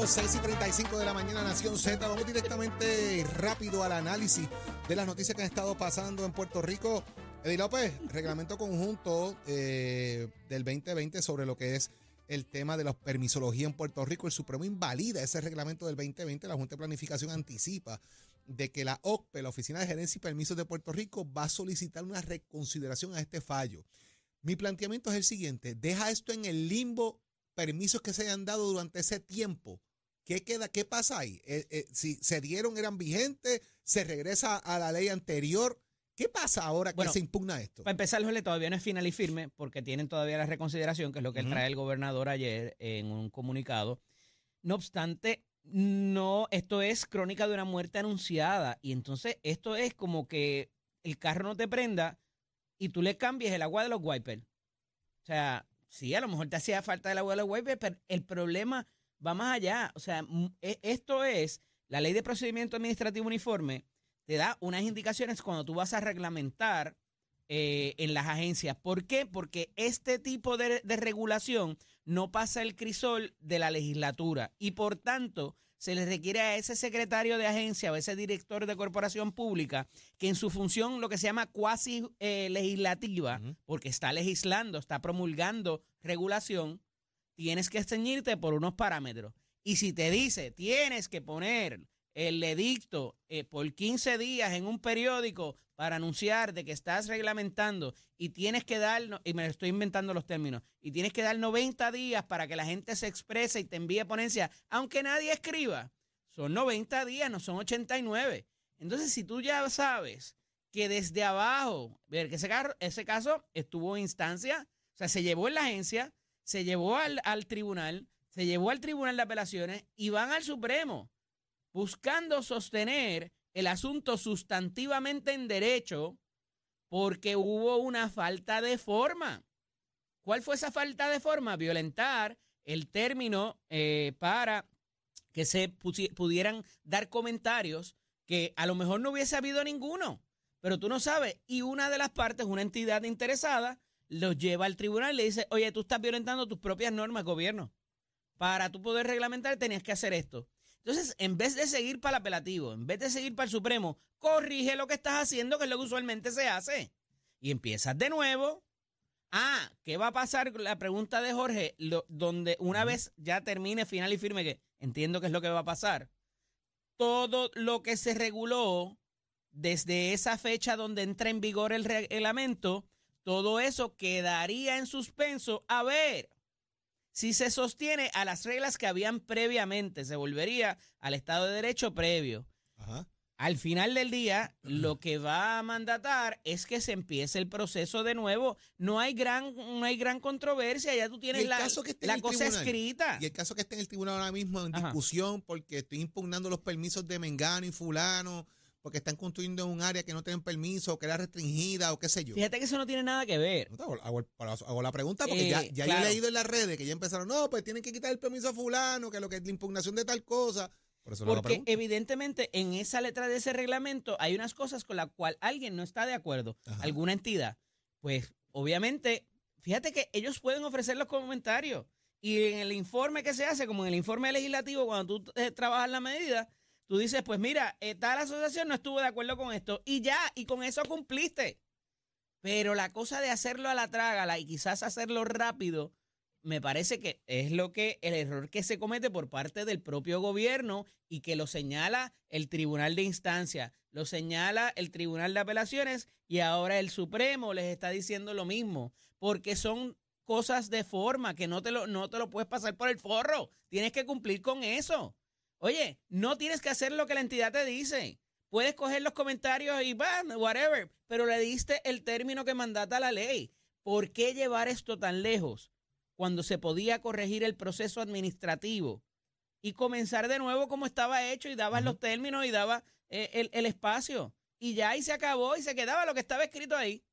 Rico, 6 y 35 de la mañana, Nación Z. Vamos directamente rápido al análisis de las noticias que han estado pasando en Puerto Rico. Eddie López, reglamento conjunto eh, del 2020 sobre lo que es el tema de la permisología en Puerto Rico. El Supremo invalida ese reglamento del 2020. La Junta de Planificación anticipa de que la OCPE, la Oficina de Gerencia y Permisos de Puerto Rico, va a solicitar una reconsideración a este fallo. Mi planteamiento es el siguiente, deja esto en el limbo permisos que se hayan dado durante ese tiempo. ¿Qué queda? ¿Qué pasa ahí? Eh, eh, si se dieron, eran vigentes, se regresa a la ley anterior. ¿Qué pasa ahora que se impugna esto? Para empezar, Jorge, todavía no es final y firme porque tienen todavía la reconsideración, que es lo que trae el gobernador ayer en un comunicado. No obstante, no, esto es crónica de una muerte anunciada y entonces esto es como que el carro no te prenda y tú le cambies el agua de los wipers. O sea, sí, a lo mejor te hacía falta el agua de los wipers, pero el problema va más allá. O sea, e, esto es, la ley de procedimiento administrativo uniforme te da unas indicaciones cuando tú vas a reglamentar eh, en las agencias. ¿Por qué? Porque este tipo de, de regulación no pasa el crisol de la legislatura y por tanto se le requiere a ese secretario de agencia o ese director de corporación pública que en su función lo que se llama cuasi eh, legislativa, porque está legislando, está promulgando regulación, tienes que ceñirte por unos parámetros. Y si te dice, tienes que poner el edicto eh, por 15 días en un periódico para anunciar de que estás reglamentando y tienes que dar, y me estoy inventando los términos, y tienes que dar 90 días para que la gente se exprese y te envíe ponencia, aunque nadie escriba, son 90 días, no son 89. Entonces, si tú ya sabes que desde abajo, ver que ese, ese caso estuvo en instancia, o sea, se llevó en la agencia, se llevó al, al tribunal, se llevó al tribunal de apelaciones y van al Supremo buscando sostener el asunto sustantivamente en derecho porque hubo una falta de forma. ¿Cuál fue esa falta de forma? Violentar el término eh, para que se pudieran dar comentarios que a lo mejor no hubiese habido ninguno, pero tú no sabes. Y una de las partes, una entidad interesada, los lleva al tribunal y le dice, oye, tú estás violentando tus propias normas, gobierno. Para tú poder reglamentar tenías que hacer esto. Entonces, en vez de seguir para el apelativo, en vez de seguir para el Supremo, corrige lo que estás haciendo, que es lo que usualmente se hace. Y empiezas de nuevo. Ah, ¿qué va a pasar? La pregunta de Jorge, donde una vez ya termine final y firme, que entiendo que es lo que va a pasar, todo lo que se reguló desde esa fecha donde entra en vigor el reglamento, todo eso quedaría en suspenso. A ver, si se sostiene a las reglas que habían previamente, se volvería al Estado de Derecho previo. Al final del día, lo que va a mandatar es que se empiece el proceso de nuevo. No hay gran, no hay gran controversia, ya tú tienes la, la cosa escrita. Y el caso que esté en el tribunal ahora mismo en discusión, porque estoy impugnando los permisos de Mengano y Fulano, porque están construyendo en un área que no tienen permiso, que era restringida o qué sé yo. Fíjate que eso no tiene nada que ver. hago, la pregunta porque ya, ya yo he leído en las redes que ya empezaron, no, pues tienen que quitar el permiso a fulano, que lo que es la impugnación de tal cosa. Por eso porque evidentemente en esa letra de ese reglamento hay unas cosas con las cuales alguien no está de acuerdo, alguna entidad. Pues obviamente, fíjate que ellos pueden ofrecer los comentarios. Y en el informe que se hace, como en el informe legislativo, cuando tú eh, trabajas la medida, Tú dices, pues mira, eh, tal asociación no estuvo de acuerdo con esto y ya, y con eso cumpliste. Pero la cosa de hacerlo a la trágala y quizás hacerlo rápido, me parece que es lo que el error que se comete por parte del propio gobierno y que lo señala el Tribunal de Instancia, lo señala el Tribunal de Apelaciones y ahora el Supremo les está diciendo lo mismo, porque son cosas de forma que no te lo, no te lo puedes pasar por el forro, tienes que cumplir con eso. Oye, no tienes que hacer lo que la entidad te dice. Puedes coger los comentarios y whatever, pero le diste el término que mandata la ley. ¿Por qué llevar esto tan lejos cuando se podía corregir el proceso administrativo y comenzar de nuevo como estaba hecho y dabas los términos y daba eh, el, el espacio? Y ya ahí se acabó y se quedaba lo que estaba escrito ahí.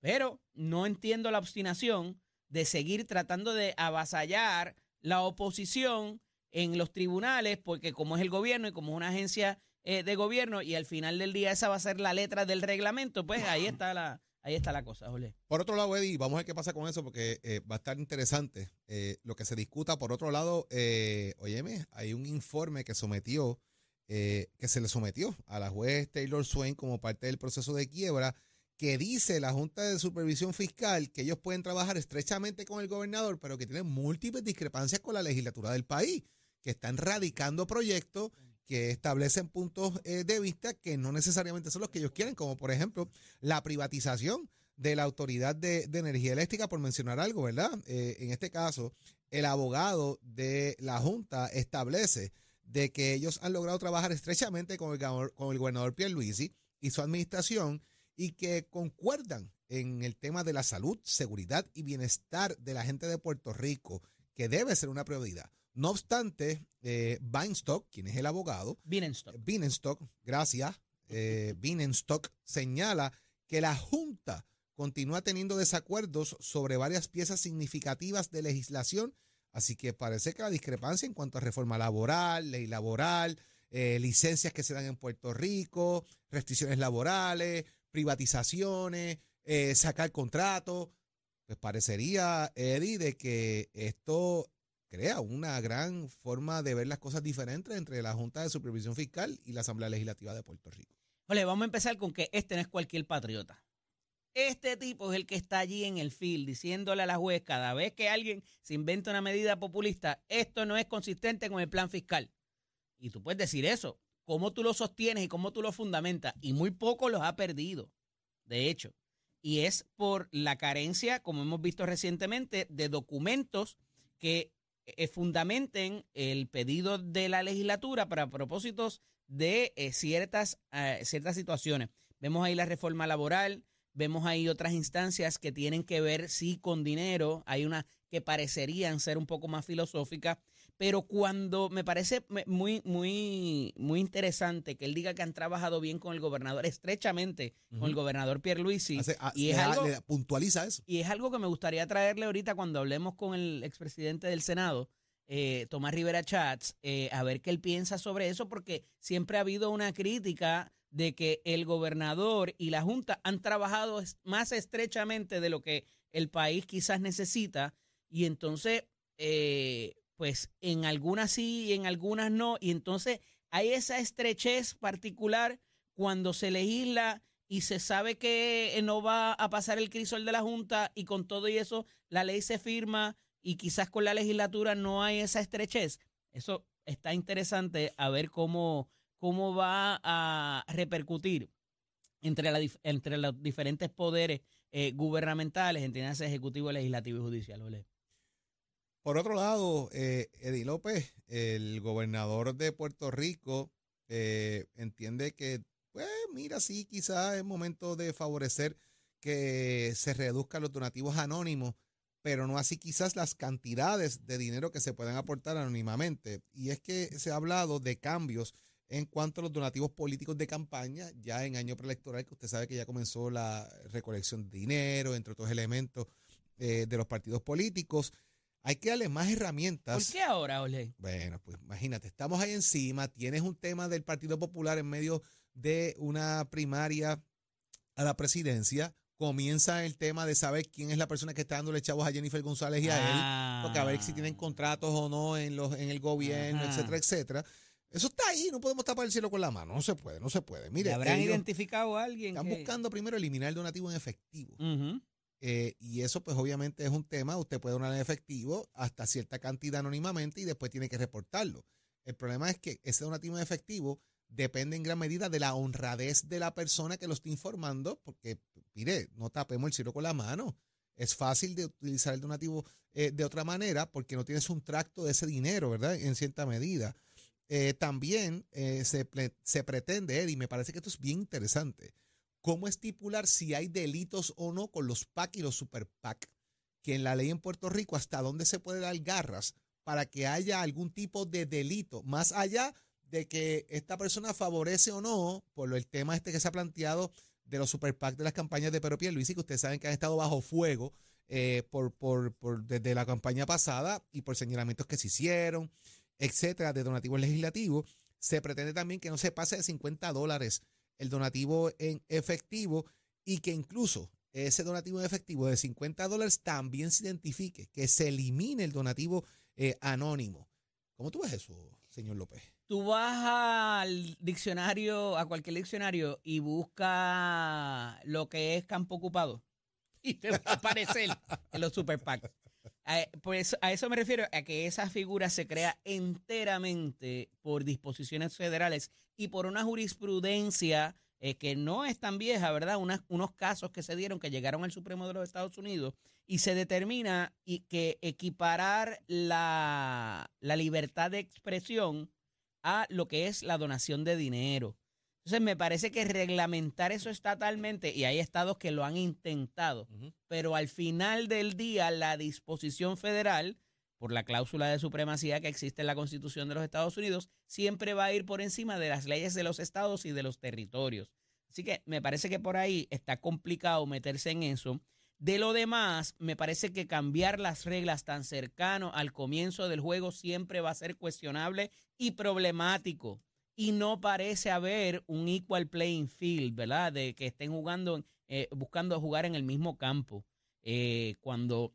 Pero no entiendo la obstinación de seguir tratando de avasallar la oposición en los tribunales, porque como es el gobierno y como es una agencia eh, de gobierno y al final del día esa va a ser la letra del reglamento, pues ahí está la, ahí está la cosa, Jolé. Por otro lado, Eddie, vamos a ver qué pasa con eso porque eh, va a estar interesante eh, lo que se discuta. Por otro lado, eh, óyeme, hay un informe que sometió, eh, que se le sometió a la juez Taylor Swain como parte del proceso de quiebra, que dice la Junta de Supervisión Fiscal que ellos pueden trabajar estrechamente con el gobernador, pero que tienen múltiples discrepancias con la legislatura del país, que están radicando proyectos que establecen puntos eh, de vista que no necesariamente son los que ellos quieren, como por ejemplo la privatización de la Autoridad de, Energía Eléctrica, por mencionar algo, ¿verdad? Eh, en este caso, el abogado de la Junta establece de que ellos han logrado trabajar estrechamente con el, con el gobernador Pierluisi y su administración y que concuerdan en el tema de la salud, seguridad y bienestar de la gente de Puerto Rico, que debe ser una prioridad. No obstante, eh, Weinstock, quien es el abogado, Bienenstock. Bienenstock, gracias, eh, señala que la Junta continúa teniendo desacuerdos sobre varias piezas significativas de legislación, así que parece que la discrepancia en cuanto a reforma laboral, ley laboral, eh, licencias que se dan en Puerto Rico, restricciones laborales, privatizaciones, eh, sacar contratos, pues parecería, Eddie, de que esto crea una gran forma de ver las cosas diferentes entre la Junta de Supervisión Fiscal y la Asamblea Legislativa de Puerto Rico. Jolé, vamos a empezar con que este no es cualquier patriota. Este tipo es el que está allí en el field diciéndole a la juez cada vez que alguien se inventa una medida populista, esto no es consistente con el plan fiscal. Y tú puedes decir eso. ¿Cómo tú lo sostienes y cómo tú lo fundamentas? Y muy poco los ha perdido, de hecho. Y es por la carencia, como hemos visto recientemente, de documentos que eh, fundamenten el pedido de la legislatura para propósitos de eh, ciertas, eh, ciertas situaciones. Vemos ahí la reforma laboral, vemos ahí otras instancias que tienen que ver, sí, con dinero, hay unas que parecerían ser un poco más filosóficas, pero cuando me parece muy, muy, muy interesante que él diga que han trabajado bien con el gobernador, estrechamente con el gobernador Pierluisi, Hace- a- y es da- algo- puntualiza eso. y es algo que me gustaría traerle ahorita cuando hablemos con el expresidente del Senado, eh, Tomás Rivera Chats, eh, a ver qué él piensa sobre eso, porque siempre ha habido una crítica de que el gobernador y la Junta han trabajado más estrechamente de lo que el país quizás necesita, y entonces, eh, pues en algunas sí y en algunas no, y entonces hay esa estrechez particular cuando se legisla y se sabe que eh, no va a pasar el crisol de la Junta y con todo y eso la ley se firma y quizás con la legislatura no hay esa estrechez. Eso está interesante a ver cómo, cómo va a repercutir entre, la entre los diferentes poderes eh, gubernamentales, entiendes, ejecutivo, legislativo y judicial. Por otro lado, eh, Eddie López, el gobernador de Puerto Rico, eh, entiende que, pues, mira, sí, quizás es momento de favorecer que se reduzcan los donativos anónimos, pero no así quizás las cantidades de dinero que se puedan aportar anónimamente. Y es que se ha hablado de cambios en cuanto a los donativos políticos de campaña, ya en año preelectoral, que usted sabe que ya comenzó la recolección de dinero, entre otros elementos eh, de los partidos políticos. Hay que darle más ¿Por herramientas. qué ahora, Ole? Bueno, pues imagínate, estamos ahí encima, tienes un tema del Partido Popular en medio de una primaria a la presidencia, comienza el tema de saber quién es la persona que está dándole chavos a Jennifer González y a él, porque a ver si tienen contratos o no en los en el gobierno, Ajá. etcétera, etcétera. Eso está ahí, no podemos tapar el cielo con la mano, no se puede, no se puede. Mire, ¿Y habrán ellos identificado a alguien? están que- buscando primero eliminar el donativo en efectivo. Ujú. Eh, y eso pues obviamente es un tema, usted puede donar en efectivo hasta cierta cantidad anónimamente y después tiene que reportarlo. El problema es que ese donativo en efectivo depende en gran medida de la honradez de la persona que lo está informando, porque, mire, no tapemos el cielo con la mano. Es fácil de utilizar el donativo eh, de otra manera porque no tienes un tracto de ese dinero, ¿verdad? En cierta medida. Eh, también se, se pretende, Eddie, me parece que esto es bien interesante, cómo estipular si hay delitos o no con los PAC y los super PAC, que en la ley en Puerto Rico hasta dónde se puede dar garras para que haya algún tipo de delito, más allá de que esta persona favorece o no, por el tema este que se ha planteado de los super PAC de las campañas de Pedro Pierluisi, que ustedes saben que han estado bajo fuego eh, por, por- desde la campaña pasada y por señalamientos que se hicieron, etcétera, de donativos legislativos. Se pretende también que no se pase de 50 dólares el donativo en efectivo y que incluso ese donativo en efectivo de 50 dólares también se identifique, que se elimine el donativo eh, anónimo. ¿Cómo tú ves eso, señor López? Tú vas al diccionario, a cualquier diccionario y busca lo que es campo ocupado y te va a aparecer en los super PAC. pues a eso me refiero, a que esa figura se crea enteramente por disposiciones federales y por una jurisprudencia eh, que no es tan vieja, ¿verdad? unos casos que se dieron que llegaron al Supremo de los Estados Unidos y se determina y que equiparar la, la libertad de expresión a lo que es la donación de dinero. Entonces me parece que reglamentar eso estatalmente, y hay estados que lo han intentado, pero al final del día la disposición federal, por la cláusula de supremacía que existe en la Constitución de los Estados Unidos, siempre va a ir por encima de las leyes de los estados y de los territorios. Así que me parece que por ahí está complicado meterse en eso. De lo demás, me parece que cambiar las reglas tan cercano al comienzo del juego siempre va a ser cuestionable y problemático. Y no parece haber un equal playing field, ¿verdad? De que estén jugando, eh, buscando jugar en el mismo campo. Eh, cuando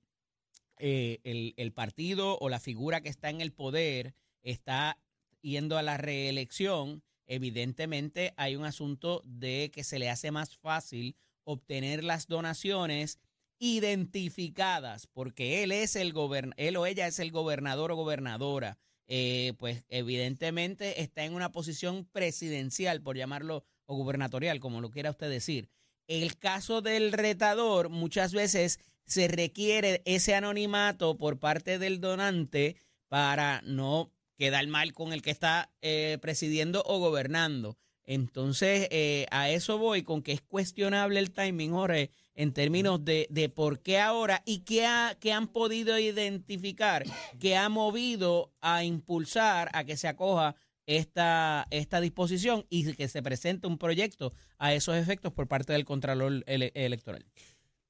eh, el, el partido o la figura que está en el poder está yendo a la reelección, evidentemente hay un asunto de que se le hace más fácil obtener las donaciones identificadas, porque él es el él o ella es el gobernador o gobernadora, eh, pues evidentemente está en una posición presidencial, por llamarlo, o gubernatorial, como lo quiera usted decir. El caso del retador, muchas veces se requiere ese anonimato por parte del donante para no quedar mal con el que está eh, presidiendo o gobernando. Entonces, eh, a eso voy, con que es cuestionable el timing, Jorge, en términos de, de por qué ahora y qué, ha, qué han podido identificar que ha movido a impulsar a que se acoja esta, esta disposición y que se presente un proyecto a esos efectos por parte del Contralor Electoral.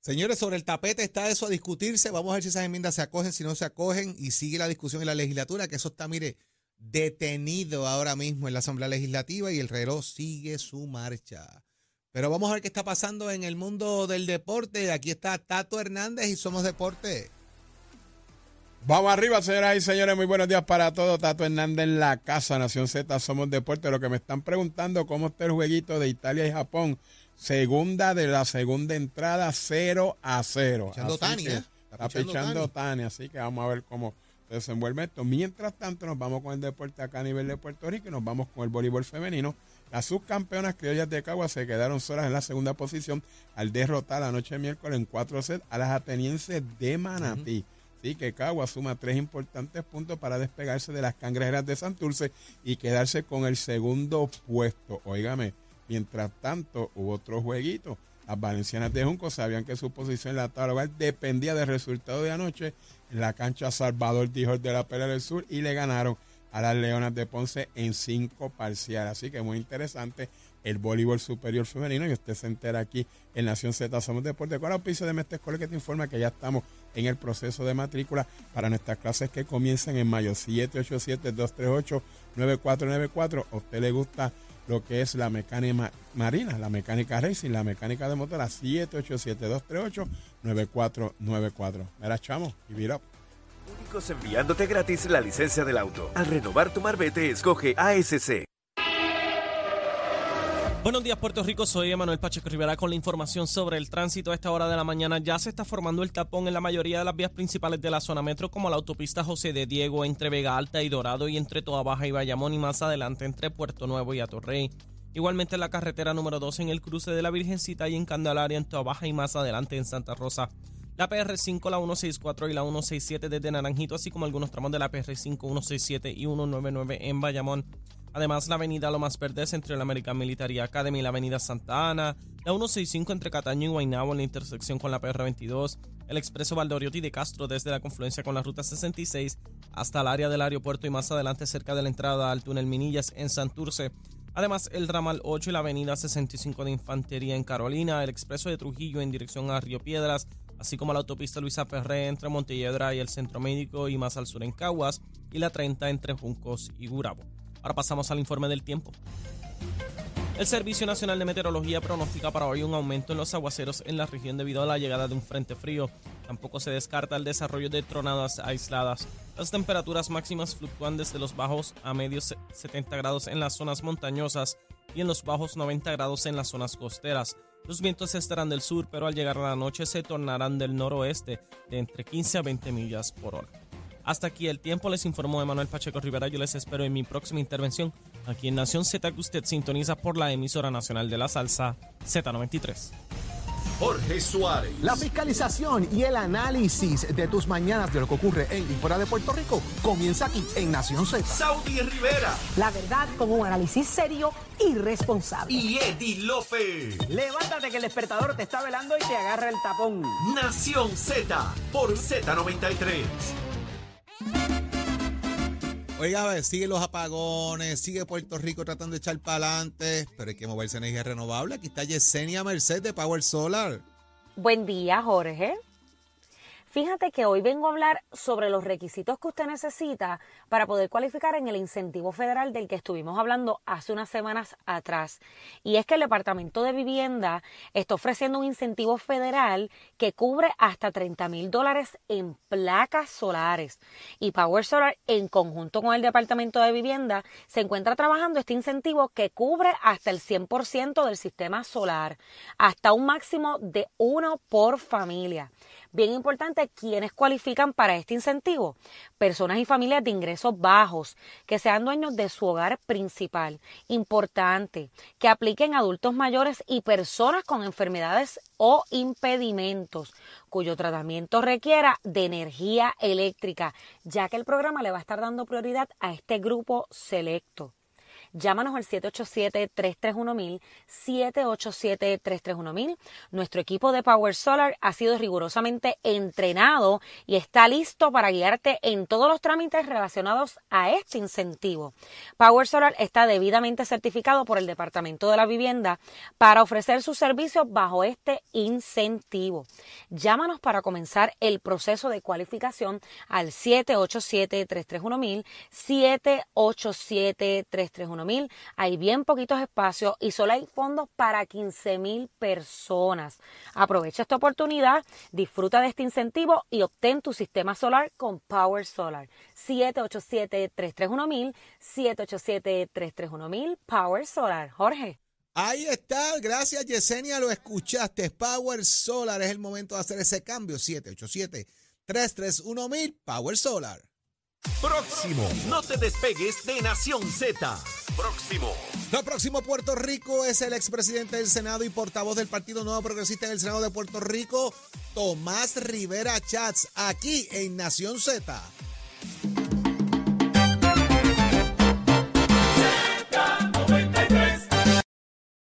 Señores, sobre el tapete está eso a discutirse. Vamos a ver si esas enmiendas se acogen, si no se acogen, y sigue la discusión en la legislatura, que eso está, mire, detenido ahora mismo en la Asamblea Legislativa y el reloj sigue su marcha. Pero vamos a ver qué está pasando en el mundo del deporte. Aquí está Tato Hernández y Somos Deporte. Vamos arriba, señoras y señores. Muy buenos días para todos. Tato Hernández en la casa, Nación Z, Somos Deporte. Lo que me están preguntando, ¿cómo está el jueguito de Italia y Japón? Segunda de la segunda entrada, 0 a 0. Está pichando Tania, así que vamos a ver cómo desenvuelve esto. Mientras tanto, nos vamos con el deporte acá a nivel de Puerto Rico y nos vamos con el voleibol femenino. Las subcampeonas criollas de Cagua se quedaron solas en la segunda posición al derrotar la noche de miércoles en cuatro sets a las atenienses de Manatí. Así que Cagua suma tres importantes puntos para despegarse de las cangrejeras de Santurce y quedarse con el segundo puesto. Óigame, mientras tanto hubo otro jueguito. Las valencianas de Junco sabían que su posición en la tabla dependía del resultado de anoche en la cancha Salvador Dijo de la Pelea del Sur y le ganaron a las Leonas de Ponce en cinco parciales. Así que muy interesante el voleibol superior femenino y usted se entera aquí en Nación Z Somos Deporte con el piso de Mestre Escuela que te informa que ya estamos en el proceso de matrícula para nuestras clases que comienzan en mayo 787-238-9494. ¿A usted le gusta lo que es la mecánica marina, la mecánica racing, la mecánica de motor? A 787-238-9494. Mira, chamo, y mira enviándote gratis la licencia del auto. Al renovar tu marbete, escoge ASC. Buenos días Puerto Rico, soy Emanuel Pacheco Rivera con la información sobre el tránsito. A esta hora de la mañana ya se está formando el tapón en la mayoría de las vías principales de la zona metro, como la autopista José de Diego entre Vega Alta y Dorado y entre Toa Baja y Bayamón y más adelante entre Puerto Nuevo y Atorrey. Igualmente en la carretera número 2 en el cruce de la Virgencita y en Candelaria en Toa Baja y más adelante en Santa Rosa la PR5, la 164 y la 167 desde Naranjito, así como algunos tramos de la PR5, 167 y 199 en Bayamón. Además, la avenida Lomas Verdes entre la American Military Academy y la avenida Santa Ana, la 165 entre Cataño y Guaynabo en la intersección con la PR22, el expreso Valdoriotti de Castro desde la confluencia con la ruta 66 hasta el área del aeropuerto y más adelante cerca de la entrada al túnel Minillas en Santurce. Además, el ramal 8 y la avenida 65 de Infantería en Carolina, el expreso de Trujillo en dirección a Río Piedras, así como la autopista Luisa Ferré entre Montelledra y el Centro Médico y más al sur en Caguas, y la 30 entre Juncos y Gurabo. Ahora pasamos al informe del tiempo. El Servicio Nacional de Meteorología pronostica para hoy un aumento en los aguaceros en la región debido a la llegada de un frente frío. Tampoco se descarta el desarrollo de tronadas aisladas. Las temperaturas máximas fluctúan desde los bajos a medios 70 grados en las zonas montañosas y en los bajos 90 grados en las zonas costeras. Los vientos estarán del sur, pero al llegar a la noche se tornarán del noroeste de entre 15 a 20 millas por hora. Hasta aquí el tiempo, les informó Emanuel Pacheco Rivera. Yo les espero en mi próxima intervención aquí en Nación Z que usted sintoniza por la emisora nacional de la salsa Z93. Jorge Suárez. La fiscalización y el análisis de tus mañanas de lo que ocurre en y fuera de Puerto Rico comienza aquí en Nación Z. Saudi Rivera. La verdad con un análisis serio y responsable. Y Eddie López. Levántate que el despertador te está velando y te agarra el tapón. Nación Z por Z93. Oiga, a ver, sigue los apagones, sigue Puerto Rico tratando de echar para adelante, pero hay que moverse en energía renovable. Aquí está Yesenia Merced de Power Solar. Buen día, Jorge. Fíjate que hoy vengo a hablar sobre los requisitos que usted necesita para poder cualificar en el incentivo federal del que estuvimos hablando hace unas semanas atrás. Y es que el Departamento de Vivienda está ofreciendo un incentivo federal que cubre hasta 30 mil dólares en placas solares. Y Power Solar, en conjunto con el Departamento de Vivienda, se encuentra trabajando este incentivo que cubre hasta el 100% del sistema solar, hasta un máximo de uno por familia. Bien importante, ¿quiénes cualifican para este incentivo? Personas y familias de ingresos bajos, que sean dueños de su hogar principal. Importante, que apliquen adultos mayores y personas con enfermedades o impedimentos, cuyo tratamiento requiera de energía eléctrica, ya que el programa le va a estar dando prioridad a este grupo selecto. Llámanos al 787-331-1000, 787-331-1000. Nuestro equipo de Power Solar ha sido rigurosamente entrenado y está listo para guiarte en todos los trámites relacionados a este incentivo. Power Solar está debidamente certificado por el Departamento de la Vivienda para ofrecer sus servicios bajo este incentivo. Llámanos para comenzar el proceso de cualificación al 787-331-1000, 787-331 mil, hay bien poquitos espacios y solo hay fondos para 15 mil personas. Aprovecha esta oportunidad, disfruta de este incentivo y obtén tu sistema solar con Power Solar. 787-331-1000, 787-331-1000, Power Solar. Jorge. Ahí está, gracias Yesenia, lo escuchaste. Power Solar es el momento de hacer ese cambio. 787-331-1000, Power Solar. Próximo, no te despegues de Nación Z. Próximo. Lo próximo Puerto Rico es el expresidente del Senado y portavoz del Partido Nuevo Progresista en el Senado de Puerto Rico, Tomás Rivera Chats, aquí en Nación Z.